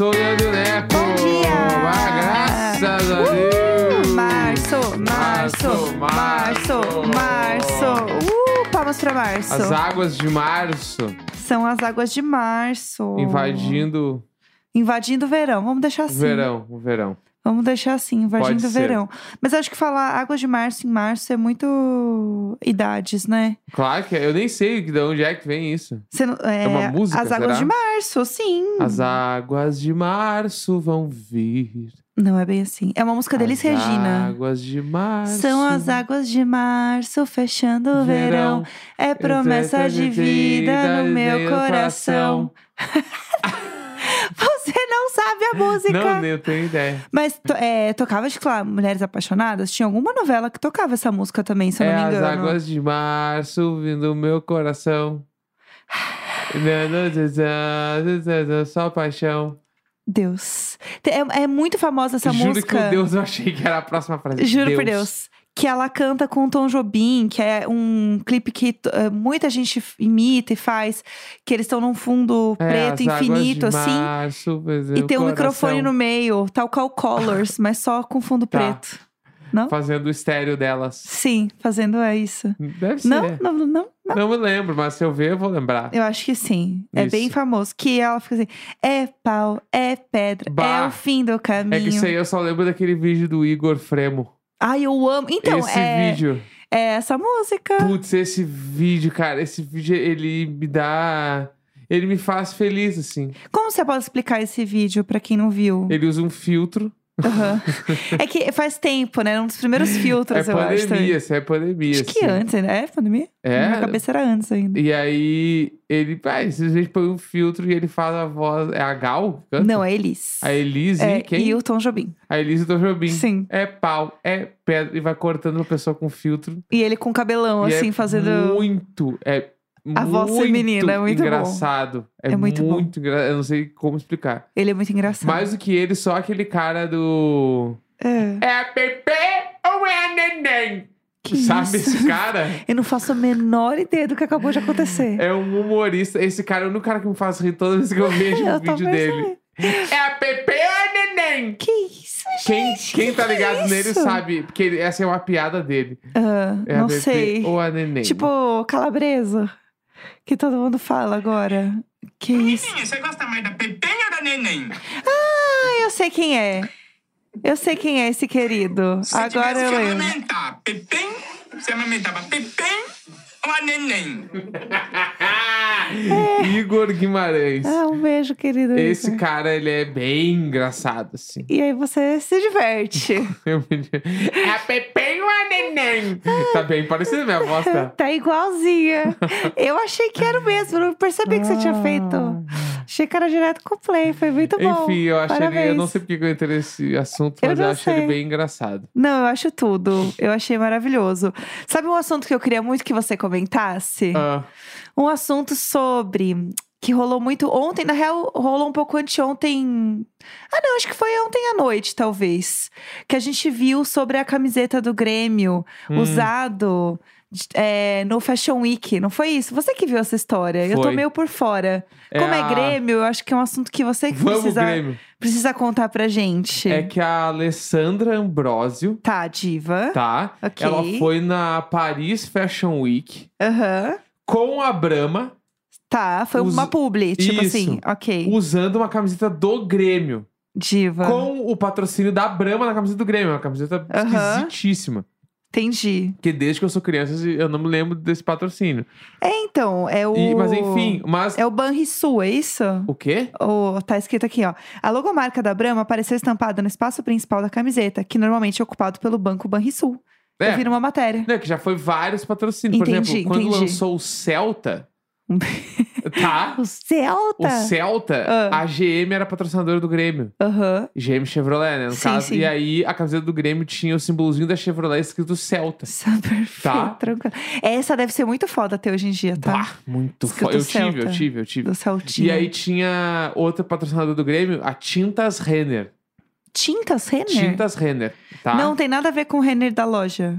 O Leandro Neco. Bom dia! Ah, graças a Uhul! Deus! Março, março, março, março. Uh, palmas pra março. As águas de março São as águas de março. invadindo Invadindo o verão. Vamos deixar o assim. verão, o verão. Vamos deixar assim, invadindo Pode o ser. verão. Mas acho que falar águas de março em março é muito idades, né? Claro que é, eu nem sei de onde é que vem isso. Não- é, uma música, As águas será? de março, sim. As águas de março vão vir. Não é bem assim. É uma música deles, as Regina. águas de março. São as águas de março fechando o verão. É promessa de vida no meu coração. Você não sabe a música. Não, nem eu tenho ideia. Mas é, tocava, acho que lá, Mulheres Apaixonadas. Tinha alguma novela que tocava essa música também, se eu é não me as engano. águas de março vindo meu coração. Só paixão. Deus. É, é muito famosa essa Juro música. que o Deus eu achei que era a próxima frase. Juro por Deus. Que ela canta com o Tom Jobim, que é um clipe que eh, muita gente imita e faz, que eles estão num fundo É, preto infinito, assim. março, E o tem um coração microfone no meio, tal qual Colors, mas só com fundo Tá. preto. Não? Fazendo o estéreo delas. Sim, fazendo é isso. Deve ser. Não, não, não, não. Não me lembro, mas se eu ver, eu vou lembrar. Eu acho que sim. É Isso. bem famoso. Que ela fica assim: é pau, é pedra, é Bah. o fim do caminho. É que isso aí eu só lembro daquele vídeo do Igor Fremo. Ai, eu amo. Então, esse é, vídeo. é essa música. Putz, esse vídeo, cara, esse vídeo, ele me dá. Ele me faz feliz, assim. Como você pode explicar esse vídeo pra quem não viu? Ele usa um filtro. Aham. é que faz tempo, né? Um dos primeiros filtros, é eu acho. também. pandemia, isso é pandemia. Acho que assim. antes, né? É pandemia? É. Na minha cabeça era antes ainda. E aí, ele, ah, simplesmente põe um filtro e ele faz a voz. É a Gal? canta? Não, é Elis. A Elise É, e quem? E o Tom Jobim. A Elise do Jobim. Sim. É pau, é pedra. E vai cortando a pessoa com filtro. E ele com cabelão, E assim, é fazendo. Muito. É A voz feminina, é muito bom. engraçado. É, É muito bom. muito engraçado. Eu não sei como explicar. Ele é muito engraçado. Mais do que ele, só aquele cara do. É. É a Pepe ou é a Neném? Que Sabe isso? esse cara? Eu não faço a menor ideia do que acabou de acontecer. É um humorista. Esse cara é o único cara que me faz rir toda vez que eu vejo Eu um vídeo dele. É a Pepe ou a Neném? Que isso, Quem, gente? quem Que tá que é ligado nele isso? sabe, porque essa é uma piada dele. Ah, É não a Pepe sei. ou a Neném. Tipo, calabresa. Que todo mundo fala agora. Que isso? Amiguinha, você gosta mais da Pepenha ou da Neném? Ah, eu sei quem é. Eu sei quem é esse querido. Se Agora eu lembro. amamentar Pepem, você amamentava Pepem ou a Neném? Igor Guimarães. Ah, um beijo, querido. Esse Igor. cara, ele é bem engraçado, assim. E aí você se diverte. É a Pepe ou a Neném? Tá bem parecido minha voz, tá? tá igualzinha. Eu achei que era o mesmo, não percebi que você tinha feito. Achei que era direto com o play, foi muito bom. Ah. Enfim, eu achei ele, eu não sei porque que eu entrei nesse assunto, Eu mas eu, não acho ele sei. bem engraçado. Não, eu acho tudo. Eu achei maravilhoso. Sabe um assunto que eu queria muito que você comentasse? Ah, Um assunto sobre. Que rolou muito ontem, na real, rolou um pouco anteontem. Ah, não, acho que foi ontem à noite, talvez. Que a gente viu sobre a camiseta do Grêmio Hum. usado é, no Fashion Week, não foi isso? Você que viu essa história. Eu tô Foi. meio por fora. É Como é a- Grêmio, eu acho que é um assunto que você que precisa, Grêmio. precisa contar pra gente. É que a Alessandra Ambrosio, Tá, diva. tá? Ok. Ela foi na Paris Fashion Week Aham. com a Brahma, Tá, foi Us- uma publi, tipo Isso. assim. Ok. usando uma camiseta do Grêmio. Diva. Com o patrocínio da Brahma na camiseta do Grêmio. Uma camiseta Aham. esquisitíssima. Entendi. Porque desde que eu sou criança, eu não me lembro desse patrocínio. É, então, é o. E- mas enfim, mas. É o Banrisul, é isso? O quê? O, tá escrito aqui, ó. A logomarca da Brahma apareceu estampada no espaço principal da camiseta, que normalmente é ocupado pelo Banco Banrisul. Eu É. vi numa matéria. Não, que já foi vários patrocínios. Por Entendi, exemplo, quando entendi. lançou o Celta, tá? O Celta? O Celta, Ah. a GM era patrocinadora do Grêmio. Aham. GM Chevrolet, né? No Sim, caso. sim. E aí, a camiseta do Grêmio tinha o símbolozinho da Chevrolet escrito Celta. Perfeito, Tá. tranquilo. Essa deve ser muito foda até hoje em dia, tá? Bah, muito foda. Eu tive, eu Celta. tive, eu tive. Do Celtinha. E aí tinha outra patrocinadora do Grêmio, a Tintas Renner. Tintas Renner? Tintas Renner, tá? Não tem nada a ver com o Renner da loja.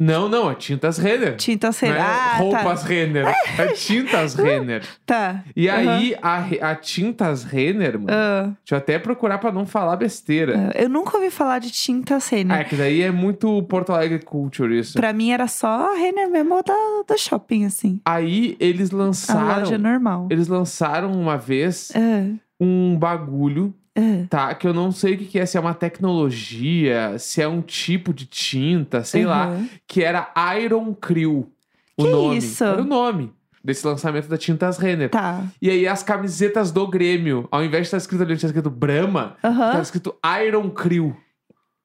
Não, não, é Tintas Renner. Tintas Renner. é Ah, roupas tá. Renner. É Tintas Renner. Tá. E aí, a, a Tintas Renner, mano. Ah, Deixa eu até procurar pra não falar besteira. ah, eu nunca ouvi falar de Tintas Renner. é que daí é muito Porto Alegre Culture isso. Pra mim era só a Renner mesmo da, do shopping, assim. Aí eles A lançaram. loja normal. Eles lançaram uma vez Ah, um bagulho, ah. tá? Que eu não sei o que que é, se é uma tecnologia, se é um tipo de tinta, sei lá. Aham. Que era Iron Crew. O Que nome. isso? Era o nome desse lançamento da Tintas Renner. Tá. E aí as camisetas do Grêmio, ao invés de estar escrito ali, tinha escrito Brahma, Aham. tava escrito Iron Crew.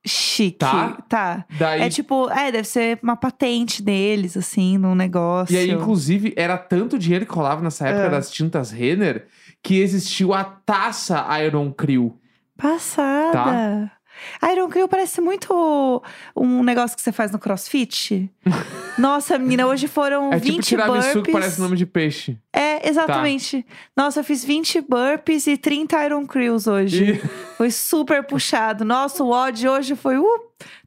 Chique. Tá? Tá. Daí, É tipo, é, deve ser uma patente deles, assim, num negócio. E aí, inclusive, era tanto dinheiro que rolava nessa época Ah. das tintas Renner que existiu a taça Iron Crew. Passada. Iron Crew parece muito um negócio que você faz no crossfit. Nossa, menina, hoje foram É 20 tipo burpees. que parece nome de peixe. É, exatamente. Nossa, eu fiz 20 burpees e 30 Iron Crews hoje. E Foi super puxado. Nossa, o odd hoje foi, uh,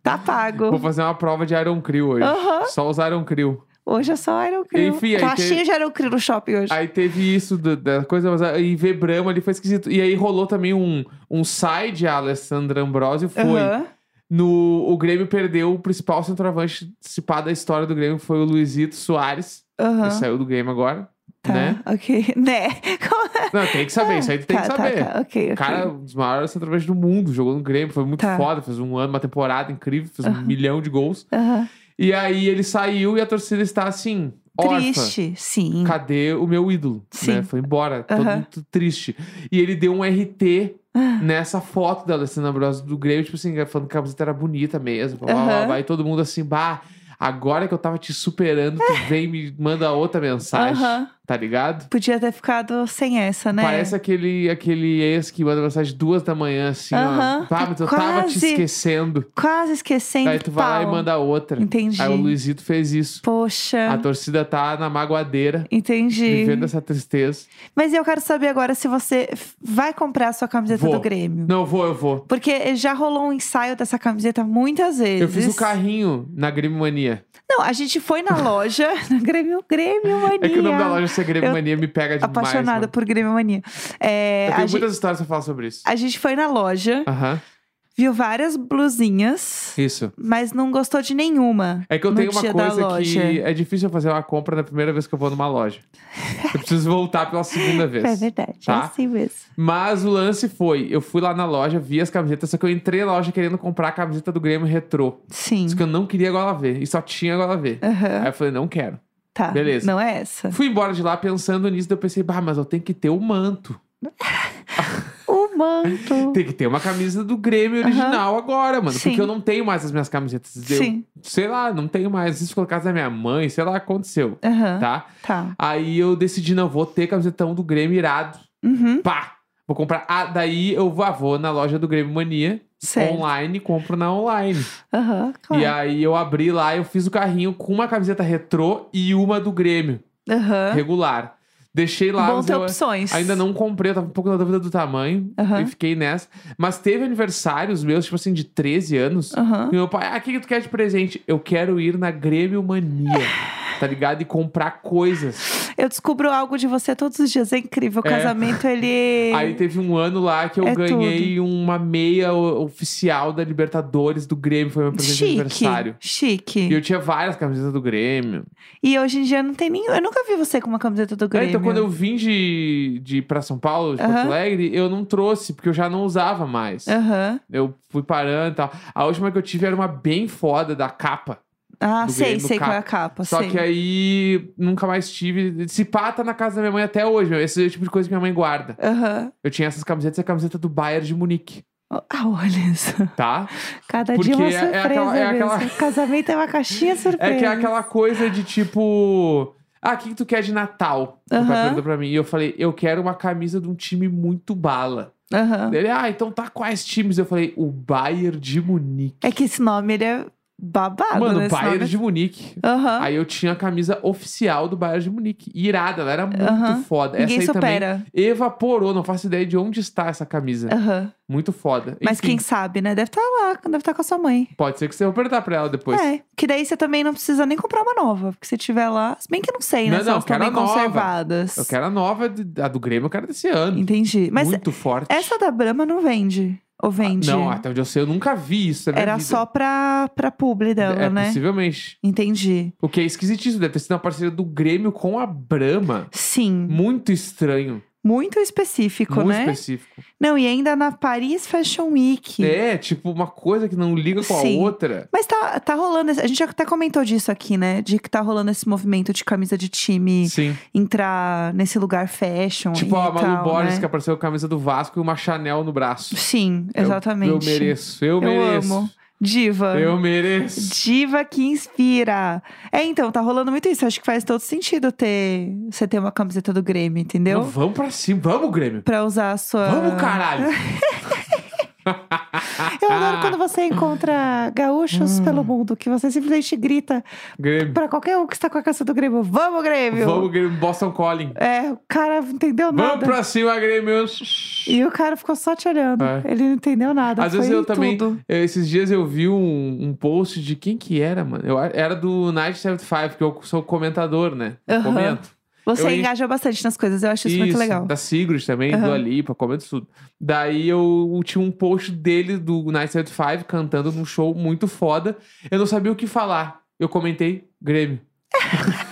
tá pago. vou fazer uma prova de Iron Crew hoje. Só os Iron Crew. Hoje é só Crew. Enfim, aí tá tem- cheio de Crew no shopping hoje. Aí teve isso do- da coisa, mas aí ver Brahma ali foi esquisito. E aí rolou também um, um side, a Alessandra Ambrosio foi. Aham. No, o Grêmio perdeu o principal centroavante participar da história do Grêmio, foi o Luizito Soares. Que saiu do Grêmio agora. Tá, Né? ok. Né? É? Não, tem que saber, isso aí tu tem tá, que tá, saber. tá, ok, ok. O cara, um dos maiores centroavantes do mundo, jogou no Grêmio, foi muito Tá. foda, fez um ano, uma temporada incrível, fez um milhão de gols. Aham. E aí ele saiu e a torcida está assim, órfã. Triste, sim. Cadê o meu ídolo? Sim. Né? Foi embora, todo Aham. muito triste. E ele deu um RT Ah. nessa foto da Alessandra Ambrosio do Grêmio, tipo assim, falando que a camiseta era bonita mesmo. Blá, blá, blá, e todo mundo assim, bah, agora que eu tava te superando, tu vem e me manda outra mensagem, Aham. Tá ligado? Podia ter ficado sem essa, né? Parece aquele, aquele ex que manda mensagem duas da manhã, assim, Aham. ó. Pá, mas eu tava te esquecendo. Quase esquecendo. Aí tu vai lá e pau. manda outra. Entendi. Aí o Luizito fez isso. Poxa, A torcida tá na magoadeira, entendi. vivendo essa tristeza. Mas eu quero saber agora se você vai comprar a sua camiseta Vou. do Grêmio. Não, eu vou, eu vou. Porque já rolou um ensaio dessa camiseta muitas vezes. Eu fiz o carrinho na Grêmio Mania. Não, a gente foi na loja, na Grêmio, Grêmio Mania. É que o nome da loja ser Grêmio Mania me pega demais. Apaixonada mano. por Grêmio Mania. É, Eu tenho gente, muitas histórias pra falar sobre isso. a gente foi na loja, viu várias blusinhas, isso. mas não gostou de nenhuma. É que eu tenho uma coisa que é difícil fazer uma compra na primeira vez que eu vou numa loja. Eu preciso voltar pela segunda vez. É verdade, Tá? é assim mesmo. Mas o lance foi, eu fui lá na loja, vi as camisetas, só que eu entrei na loja querendo comprar a camiseta do Grêmio Retrô. Sim. Isso que eu não queria gola ver, e só tinha gola ver. Aham. Aí eu falei, não quero. Tá. beleza. Não é essa. Fui embora de lá pensando nisso, daí eu pensei, bah, mas eu tenho que ter o manto. O manto. Tem que ter uma camisa do Grêmio original agora, mano. Sim. Porque eu não tenho mais as minhas camisetas. Eu, Sim. sei lá, não tenho mais. Isso ficou na casa da minha mãe, sei lá, aconteceu. Tá? Tá. Aí eu decidi, não, vou ter camisetão do Grêmio irado. Uhum. Pá! Vou comprar. Ah, daí eu vou, ah, vou na loja do Grêmio Mania, Certo. online, compro na online. Aham, claro. E aí eu abri lá, eu fiz o carrinho com uma camiseta retrô e uma do Grêmio, Aham. regular. Deixei lá, Bom ter opções. ainda não comprei, eu tava um pouco na dúvida do tamanho Aham. e fiquei nessa. Mas teve aniversários meus, tipo assim, de 13 anos. Aham. E meu pai, ah, o que, que tu quer de presente? Eu quero ir na Grêmio Mania, tá ligado? E comprar coisas. Eu descubro algo de você todos os dias. É incrível. O É. casamento, ele. Aí teve um ano lá que eu É ganhei uma meia o- oficial da Libertadores do Grêmio, foi meu presente de Chique. aniversário. Chique. E eu tinha várias camisetas do Grêmio. E hoje em dia não tem nem. Eu nunca vi você com uma camiseta do É, Grêmio. então, quando eu vim de, de pra São Paulo, de Porto Aham. Alegre, eu não trouxe, porque eu já não usava mais. Aham. Eu fui parando e tal. A última que eu tive era uma bem foda da capa. Ah, sei, sei qual é a capa. Só sei. que aí nunca mais tive. Se pá, tá na casa da minha mãe até hoje, meu. Esse é o tipo de coisa que minha mãe guarda. Aham. Eu tinha essas camisetas e a camiseta do Bayern de Munique, Ah, olha isso. tá? Cada Porque dia uma é- é surpresa aquela- é mesmo. aquela- Casamento é uma caixinha surpresa. É que é aquela coisa de tipo. Ah, o que, que tu quer de Natal? O pai Aham. perguntou pra mim. E eu falei, eu quero uma camisa de um time muito bala. Aham. Ele, ah, então tá quais times? Eu falei, o Bayern de Munique. É que esse nome, ele é babado, Mano, né? Bayern nome. de Munique. Aham. Aí eu tinha a camisa oficial do Bayern de Munique. Irada, ela era muito Aham. foda. Ninguém essa aí também supera. evaporou, não faço ideia de onde está essa camisa. Aham. Muito foda. Mas Enfim, quem sabe, né? Deve estar lá, deve estar com a sua mãe. Pode ser que você vá perguntar pra ela depois. É, que daí você também não precisa nem comprar uma nova. Porque se tiver lá, se bem que eu não sei, né? Não, não, estão quero a nova. conservadas. Eu quero a nova, a do Grêmio, eu quero desse ano. Entendi. Mas Muito forte. essa da Brahma não vende. Ou vende? Não, até onde eu sei, eu nunca vi isso. Era vida. só pra, pra publi dela, É, né? possivelmente. Entendi. O que é esquisitíssimo, deve ter sido uma parceria do Grêmio com a Brahma. Sim. Muito estranho. Muito específico, muito né? específico. Não, e ainda na Paris Fashion Week. É, tipo, uma coisa que não liga com a Sim. outra. Mas tá, tá rolando. A gente até comentou disso aqui, né? De que tá rolando esse movimento de camisa de time Sim. entrar nesse lugar fashion. Tipo a Malu tal, Borges né? que apareceu com a camisa do Vasco e uma Chanel no braço. Sim, Eu- exatamente. Eu, mereço, eu, Eu mereço. amo. Diva. Eu mereço. Diva que inspira. É, então, tá rolando muito isso. Acho que faz todo sentido ter você ter uma camiseta do Grêmio, entendeu? Não, vamos pra cima, vamos, Grêmio. Pra usar a sua. Vamos, caralho. Eu adoro quando você encontra gaúchos Hum. pelo mundo, que você simplesmente grita Grêmio. pra qualquer um que está com a caça do Grêmio: Vamos, Grêmio! Vamos, Grêmio. Boston Calling. É, o cara não entendeu Vamos nada. pra cima, Grêmio. E o cara ficou só te olhando. É. Ele não entendeu nada. Às foi vezes eu também. tudo. eh, Esses dias eu vi um, um post de quem que era, mano. Eu, era do Night 75, que eu sou comentador, né? Eu Aham. Comento. Você eu en- engaja bastante nas coisas, eu acho isso, muito legal. Da Sigrid também, Aham. do Alipa, comento tudo. Daí eu tinha um post dele do Night 75 cantando num show muito foda. Eu não sabia o que falar. Eu comentei Grêmio.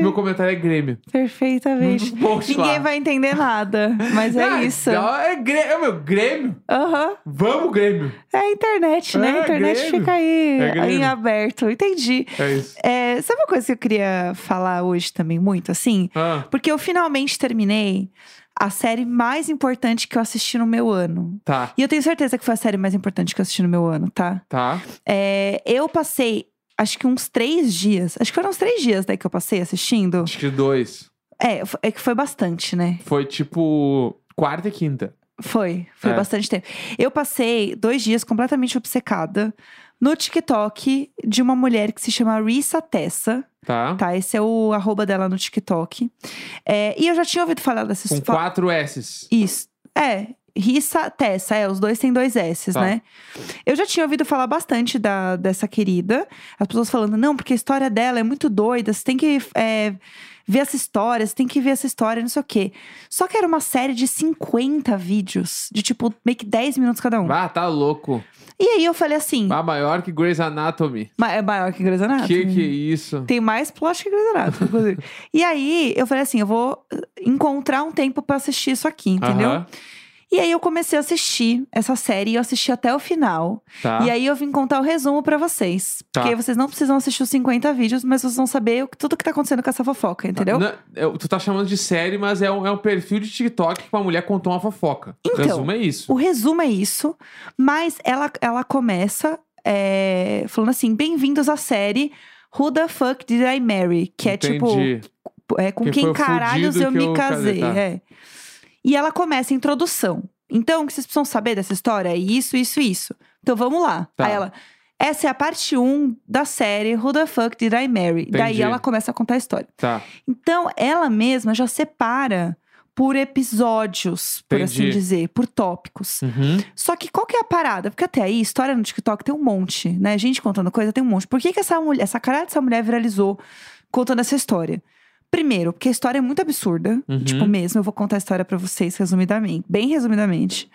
Meu comentário é Grêmio. Perfeitamente. Ninguém lá. vai entender nada, mas é Ah, isso. então É, Grêmio, é meu Grêmio. Aham. Vamos, Grêmio. É a internet, né? É, a internet Grêmio. fica aí É em aberto. Entendi. É isso. É, sabe uma coisa que eu queria falar hoje também muito, assim? Ah, Porque eu finalmente terminei a série mais importante que eu assisti no meu ano. tá, E eu tenho certeza que foi a série mais importante que eu assisti no meu ano, tá? tá. É, eu passei, acho que uns três dias. Acho que foram uns três dias daí que eu passei assistindo. Acho que dois. É, é que foi bastante, né? Foi tipo quarta e quinta. Foi, foi É. bastante tempo. Eu passei dois dias completamente obcecada no TikTok de uma mulher que se chama Risa Tessa. Tá? Tá, esse é o arroba dela no TikTok. É, e eu já tinha ouvido falar dessa Com fa- quatro S's. Isso. É, Rissa Tessa, é, os dois têm dois S's, Tá. né? Eu já tinha ouvido falar bastante da, dessa querida. As pessoas falando, não, porque a história dela é muito doida, você tem que é, ver essa história, você tem que ver essa história, não sei o quê. Só que era uma série de 50 vídeos, de tipo, meio que 10 minutos cada um. Ah, tá louco. E aí eu falei assim, Ah, maior que Grey's Anatomy. "Ma- é maior que Grey's Anatomy. Que que é isso? Tem mais plot que Grey's Anatomy, inclusive. e aí, eu falei assim, eu vou encontrar um tempo pra assistir isso aqui, entendeu? Aham, E aí eu comecei a assistir essa série e eu assisti até o final. Tá. E aí eu vim contar o resumo pra vocês. Tá. Porque vocês não precisam assistir os 50 vídeos, mas vocês vão saber o que- tudo que tá acontecendo com essa fofoca, entendeu? Não, eu- tu tá chamando de série, mas é um, é um perfil de TikTok que uma mulher contou uma fofoca. Então, Resumo é isso. O resumo é isso, mas ela, ela começa é, falando assim: bem-vindos à série Who the Fuck Did I Marry? Que é tipo. Entendi. É, com Quem quem, o caralhos eu me casei, tá. é. E ela começa a introdução. Então, o que vocês precisam saber dessa história é isso, isso, isso. Então vamos lá. Tá. Aí ela. Essa é a parte 1 da série Who the Fuck Did I Marry? Daí Entendi. ela começa a contar a história. Tá. Então, ela mesma já separa por episódios, por assim Entendi. dizer, por tópicos. Uhum. Só que qual que é a parada? Porque até aí, história no TikTok tem um monte, né? Gente contando coisa tem um monte. Por que, que essa mulher, essa cara dessa mulher viralizou contando essa história? Primeiro, porque a história é muito absurda. Uhum. Tipo, mesmo, eu vou contar a história pra vocês resumidamente, bem resumidamente.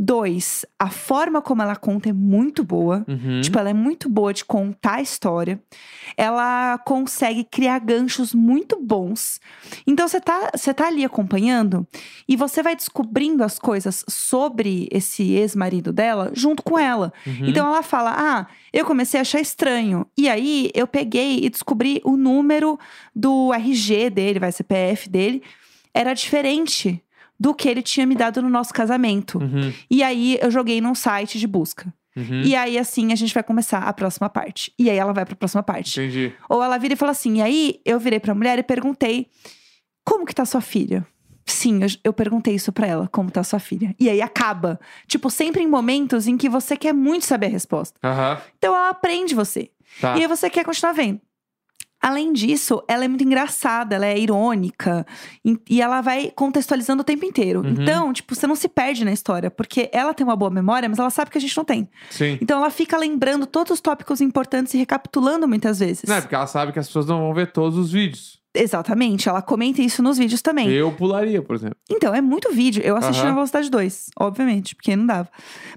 Dois, a forma como ela conta é muito boa. Uhum. Tipo, ela é muito boa de contar a história. Ela consegue criar ganchos muito bons. Então, você tá, você tá ali acompanhando e você vai descobrindo as coisas sobre esse ex-marido dela junto com ela. Uhum. Então, ela fala: Ah, eu comecei a achar estranho. E aí, eu peguei e descobri o número do RG dele, vai, CPF dele, era diferente do que ele tinha me dado no nosso casamento. Uhum. E aí, eu joguei num site de busca. Uhum. E aí, assim, a gente vai começar a próxima parte. E aí ela vai pra próxima parte. Entendi. Ou ela vira e fala assim: e aí eu virei pra mulher e perguntei: como que tá sua filha? Sim, eu, eu perguntei isso pra ela, como tá sua filha. E aí acaba. Tipo, sempre em momentos em que você quer muito saber a resposta. Aham. Então ela aprende você. Tá. E aí você quer continuar vendo. Além disso, ela é muito engraçada, ela é irônica e- ela vai contextualizando o tempo inteiro. Uhum. Então, tipo, você não se perde na história, porque ela tem uma boa memória, mas ela sabe que a gente não tem. Sim. Então ela fica lembrando todos os tópicos importantes e recapitulando muitas vezes. Não, é porque ela sabe que as pessoas não vão ver todos os vídeos. Exatamente, ela comenta isso nos vídeos também. Eu pularia, por exemplo. Então, é muito vídeo. Eu assisti Aham. na velocidade 2, obviamente, porque não dava.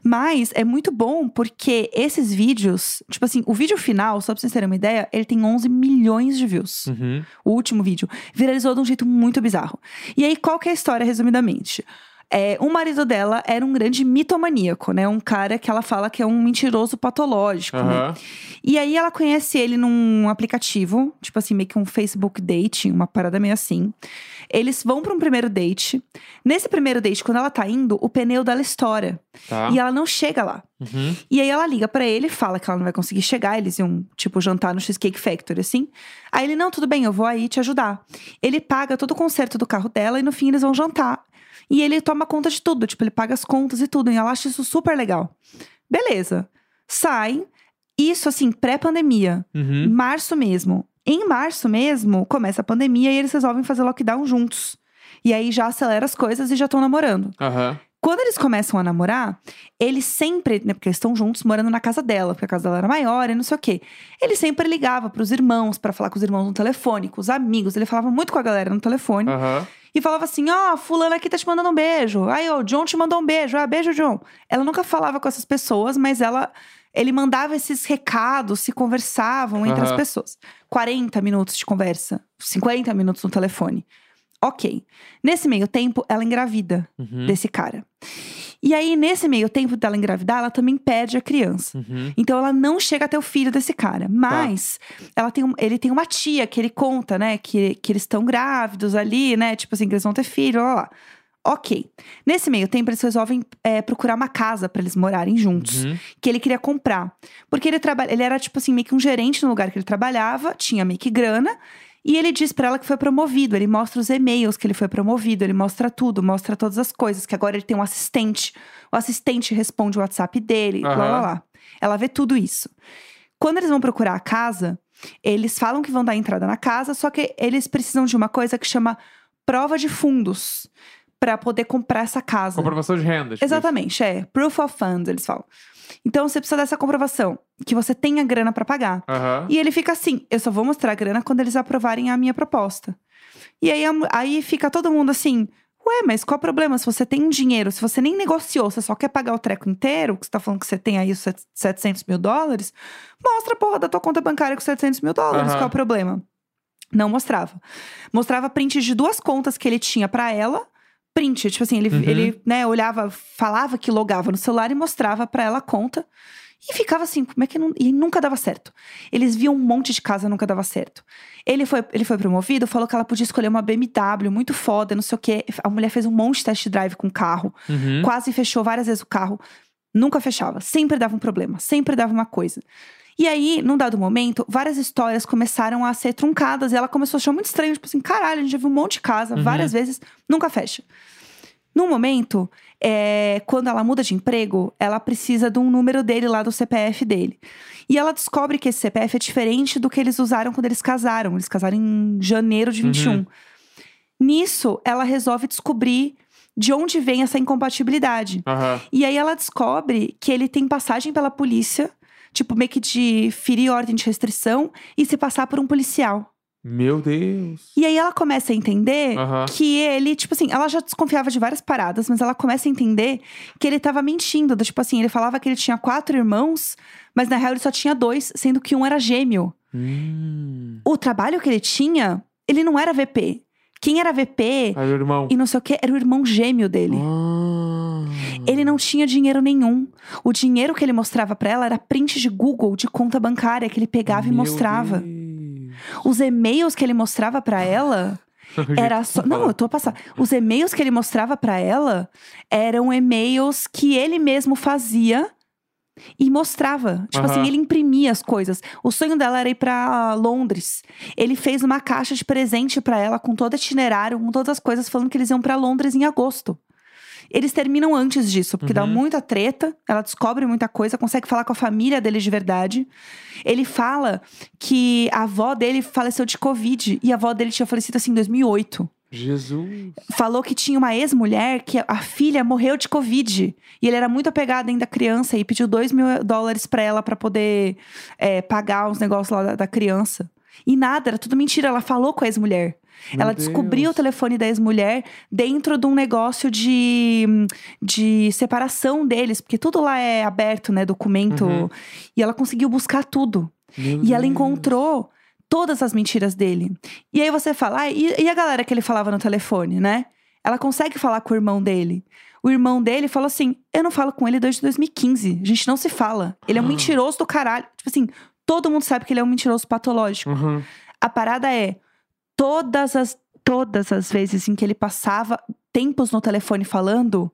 Mas é muito bom porque esses vídeos, tipo assim, o vídeo final, só pra vocês terem uma ideia, ele tem 11 milhões de views. Uhum. O último vídeo viralizou de um jeito muito bizarro. E aí, qual que é a história, resumidamente? É, o marido dela era um grande mitomaníaco, né? Um cara que ela fala que é um mentiroso patológico, né? Aham. E aí ela conhece ele num aplicativo, tipo assim, meio que um Facebook date, uma parada meio assim. Eles vão pra um primeiro date. Nesse primeiro date, quando ela tá indo, o pneu dela estoura. Tá. E ela não chega lá. Uhum. E aí ela liga pra ele, fala que ela não vai conseguir chegar, eles iam, tipo, jantar no Cheesecake Factory, assim. Aí ele, não, tudo bem, eu vou aí te ajudar. Ele paga todo o conserto do carro dela e no fim eles vão jantar. E ele toma conta de tudo, tipo, ele paga as contas e tudo. E ela acha isso super legal. Beleza. Saem. Isso, assim, pré-pandemia. Uhum. Março mesmo. Em março mesmo, começa a pandemia e eles resolvem fazer lockdown juntos. E aí já acelera as coisas e já estão namorando. Aham. Quando eles começam a namorar, eles sempre, né, porque eles estão juntos morando na casa dela, porque a casa dela era maior e não sei o quê. Ele sempre ligava pros irmãos pra falar com os irmãos no telefone, com os amigos, ele falava muito com a galera no telefone Aham. e falava assim: "Ó, fulana aqui tá te mandando um beijo. Aí, o John te mandou um beijo. Ah, beijo, John". Ela nunca falava com essas pessoas, mas ela ele mandava esses recados, se conversavam entre as Aham. pessoas. 40 minutos de conversa, 50 minutos no telefone. OK. Nesse meio tempo, ela engravida Uhum. desse cara. E aí, nesse meio tempo dela engravidar, ela também perde a criança. Uhum. Então ela não chega a ter o filho desse cara. Mas ela tem um- ele tem uma tia que ele conta, né? Que, que eles estão grávidos ali, né? Tipo assim, que eles vão ter filho, lá, lá. Ok. Nesse meio tempo, eles resolvem é, procurar uma casa pra eles morarem juntos. Uhum. Que ele queria comprar. Porque ele trabalha. Ele era, tipo assim, meio que um gerente no lugar que ele trabalhava, tinha meio que grana. E ele diz pra ela que foi promovido. Ele mostra os e-mails que ele foi promovido, ele mostra tudo, mostra todas as coisas. Que agora ele tem um assistente. O assistente responde o WhatsApp dele, lá, lá, lá. Ela vê tudo isso. Quando eles vão procurar a casa, eles falam que vão dar entrada na casa, só que eles precisam de uma coisa que chama prova de fundos pra poder comprar essa casa. Comprovação de renda. tipo Exatamente, é. Proof of funds, eles falam. Então você precisa dessa comprovação, que você tenha grana pra pagar. Aham. E ele fica assim: eu só vou mostrar a grana quando eles aprovarem a minha proposta. E aí, a aí fica todo mundo assim: ué, mas qual o problema? Se você tem dinheiro, se você nem negociou, você só quer pagar o treco inteiro, que você tá falando que você tem aí os set- 700 mil dólares, mostra a porra da tua conta bancária com 700 mil dólares, Aham. qual é o problema? Não mostrava. Mostrava print de duas contas que ele tinha pra ela. Print, tipo assim, ele, Uhum. ele né, olhava, falava que logava no celular e mostrava pra ela a conta. E ficava assim, como é que não. E nunca dava certo. Eles viam um monte de casa, nunca dava certo. Ele foi, ele foi promovido, falou que ela podia escolher uma BMW muito foda, não sei o quê. A mulher fez um monte de test drive com o carro, Uhum. quase fechou várias vezes o carro. Nunca fechava, sempre dava um problema, sempre dava uma coisa. E aí, num dado momento, várias histórias começaram a ser truncadas e ela começou a achar muito estranho, tipo assim, caralho, a gente já viu um monte de casa, Uhum. várias vezes, nunca fecha. Num momento, é, quando ela muda de emprego, ela precisa de um número dele lá do CPF dele. E ela descobre que esse CPF é diferente do que eles usaram quando eles casaram. Eles casaram em janeiro de 21. Uhum. Nisso, ela resolve descobrir de onde vem essa incompatibilidade. Aham. E aí ela descobre que ele tem passagem pela polícia, tipo, meio que de ferir ordem de restrição e se passar por um policial. Meu Deus. E aí ela começa a entender Aham. que ele, tipo assim, ela já desconfiava de várias paradas, mas ela começa a entender que ele tava mentindo. Do, tipo assim, ele falava que ele tinha quatro irmãos, mas na real ele só tinha dois, sendo que um era gêmeo. Hum. O trabalho que ele tinha, ele não era VP. Quem era VP Aí o irmão. e não sei o que, era o irmão gêmeo dele. Ah. Ele não tinha dinheiro nenhum. O dinheiro que ele mostrava pra ela era print de Google, de conta bancária que ele pegava e Meu mostrava. Deus. Os e-mails que ele mostrava pra ela era só. Não, eu tô a passar. Os e-mails que ele mostrava pra ela eram e-mails que ele mesmo fazia e mostrava. Tipo Aham. assim, ele imprimia as coisas. O sonho dela era ir pra Londres. Ele fez uma caixa de presente pra ela com todo itinerário, com todas as coisas, falando que eles iam pra Londres em agosto. Eles terminam antes disso, porque dá Uhum. muita treta, ela descobre muita coisa, consegue falar com a família dele de verdade. Ele fala que a avó dele faleceu de Covid e a avó dele tinha falecido assim em 2008 Jesus. falou que tinha uma ex-mulher que a filha morreu de Covid. E ele era muito apegado ainda à criança e pediu dois mil dólares pra ela pra poder é, pagar os negócios lá da, da criança. E nada, era tudo mentira. Ela falou com a ex-mulher. Meu Ela descobriu Deus. o telefone da ex-mulher dentro de um negócio de, de separação deles, porque tudo lá é aberto, né? Documento. Uhum. E ela conseguiu buscar tudo. Meu E ela Deus. encontrou todas as mentiras dele. E aí você fala, ah, e, e a galera que ele falava no telefone, né? Ela consegue falar com o irmão dele. O irmão dele falou assim: Eu não falo com ele desde 2015. A gente não se fala. Ele é um mentiroso do caralho. Tipo assim, todo mundo sabe que ele é um mentiroso patológico. Uhum. A parada é: todas as, todas as vezes em que ele passava tempos no telefone falando,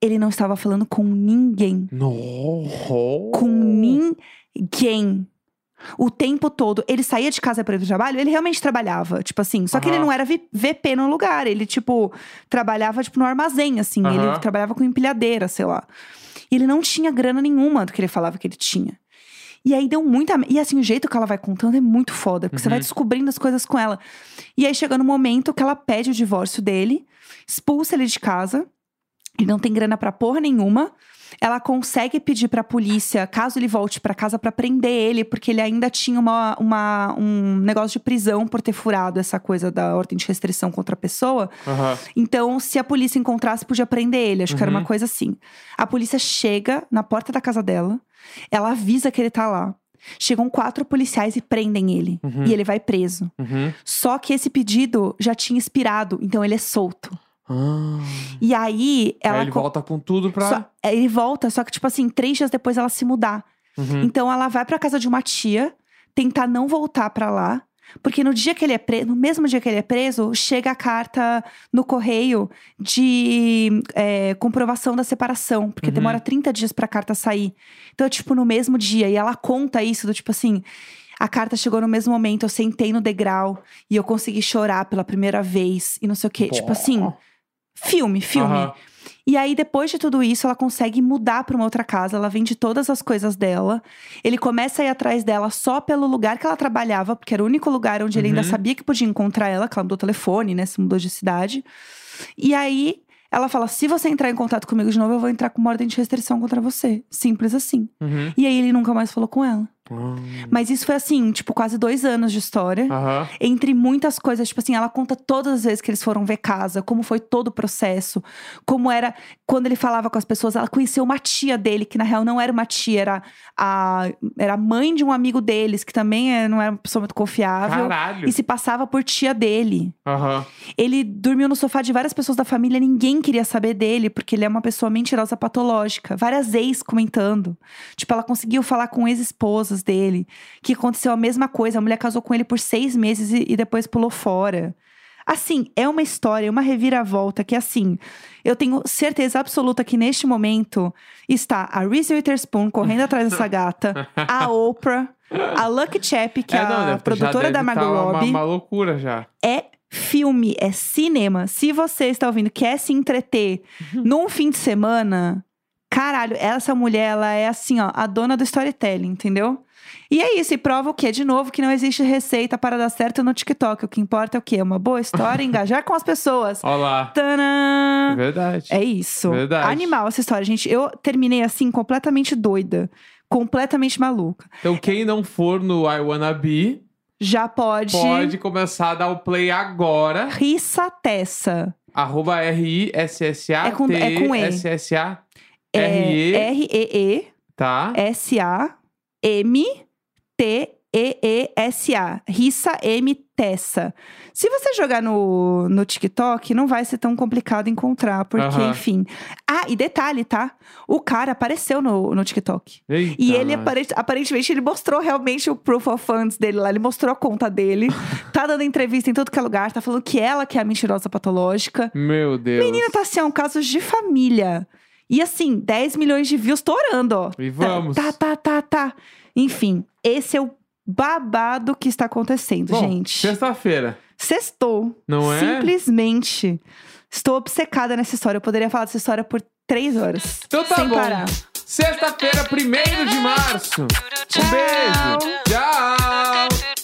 ele não estava falando com ninguém No. com ninguém. O tempo todo. Ele saía de casa para ir pro trabalho, ele realmente trabalhava, tipo assim. Só que ele não era VP no lugar. Ele, tipo, trabalhava, tipo, no armazém, assim. Ele Aham. trabalhava com empilhadeira, sei lá. E ele não tinha grana nenhuma do que ele falava que ele tinha. E aí deu muita. E assim, o jeito que ela vai contando é muito foda, porque você vai Uhum. descobrindo as coisas com ela. E aí chega no momento que ela pede o divórcio dele, expulsa ele de casa. Ele não tem grana pra porra nenhuma. Ela consegue pedir pra polícia, caso ele volte pra casa, pra prender ele, porque ele ainda tinha uma, uma- um negócio de prisão por ter furado essa coisa da ordem de restrição contra a pessoa. Aham. Então, se a polícia encontrasse, podia prender ele. Acho que era uma Uhum. coisa assim. A polícia chega na porta da casa dela, ela avisa que ele tá lá. Chegam quatro policiais e prendem ele. Uhum. E ele vai preso. Uhum. Só que esse pedido já tinha expirado, então ele é solto. Ah. E aí, ela. Aí ele co- volta com tudo pra. só- é, ele volta, só que, tipo assim, três dias depois ela se mudar. Uhum. Então ela vai pra casa de uma tia, tentar não voltar pra lá. Porque no dia que ele é preso, no mesmo dia que ele é preso, chega a carta no correio de é, comprovação da separação. Porque Uhum. demora 30 dias pra carta sair. Então, é, tipo, no mesmo dia. E ela conta isso do tipo assim. A carta chegou no mesmo momento, eu sentei no degrau e eu consegui chorar pela primeira vez. E não sei o quê. Tipo assim, filme, filme. Aham. E aí, depois de tudo isso, ela consegue mudar pra uma outra casa. Ela vende todas as coisas dela. Ele começa a ir atrás dela só pelo lugar que ela trabalhava, porque era o único lugar onde ele ainda Uhum. sabia que podia encontrar ela, que ela mudou o telefone, né? Se mudou de cidade. E aí, ela fala: se você entrar em contato comigo de novo, eu vou entrar com uma ordem de restrição contra você. Simples assim. Uhum. E aí, ele nunca mais falou com ela. Ah. Mas isso foi assim, tipo, quase dois anos de história. Aham. Entre muitas coisas, tipo assim, ela conta todas as vezes que eles foram ver casa, como foi todo o processo, como era quando ele falava com as pessoas. Ela conheceu uma tia dele, que na real não era uma tia, era a, era a mãe de um amigo deles, que também é- não era uma pessoa muito confiável. Caralho. E se passava por tia dele. Aham. Ele dormiu no sofá de várias pessoas da família, ninguém queria saber dele, porque ele é uma pessoa mentirosa patológica. Várias ex comentando. Tipo, ela conseguiu falar com ex-esposas dele, que aconteceu a mesma coisa. A mulher casou com ele por seis meses e, e depois pulou fora. Assim, é uma história, uma reviravolta que, assim, eu tenho certeza absoluta que neste momento está a Reese Witherspoon correndo atrás dessa gata, a Oprah, a Lucky Chap, que é, não, a produtora da Margot tá uma, Robbie uma loucura já. é filme, é cinema. Se você está ouvindo, quer se entreter num fim de semana, caralho, essa mulher, ela é assim, ó, a dona do storytelling, entendeu? E é isso, e prova o quê? De novo, que não existe receita para dar certo no TikTok. O que importa é o quê? É uma boa história, engajar com as pessoas. Olha lá. Tadã! Verdade. É isso. Verdade. Animal essa história, gente. Eu terminei assim, completamente doida. Completamente maluca. Então, quem não for no I Wanna Be, Já pode. pode começar a dar o play agora. Rissa Tessa. Arroba R-I-S-S-A. É com- é com E. S-S-A. É R-E. R-E-E. Tá. S-A-M-T-E-E-S-A. Rissa M. Tessa. Se você jogar no, no TikTok, não vai ser tão complicado encontrar, porque, Aham. enfim. Ah, e detalhe, tá? O cara apareceu no, no TikTok. Eita, E ele, nós. apare- aparentemente, ele mostrou realmente o proof of funds dele lá. Ele mostrou a conta dele. tá dando entrevista em todo que é lugar. Tá falando que ela que é a mentirosa patológica. Meu Deus. Menina, tá assim, é um caso de família. E assim, 10 milhões de views estourando, ó. E vamos. Tá, tá, tá, tá. Enfim, esse é o babado que está acontecendo, Bom, gente. Sexta-feira. Sextou. Não é? Simplesmente. Estou obcecada nessa história. Eu poderia falar dessa história por três horas. Então tá sem bom. parar. Sexta-feira, 1 de março. Um Tchau. beijo. Tchau.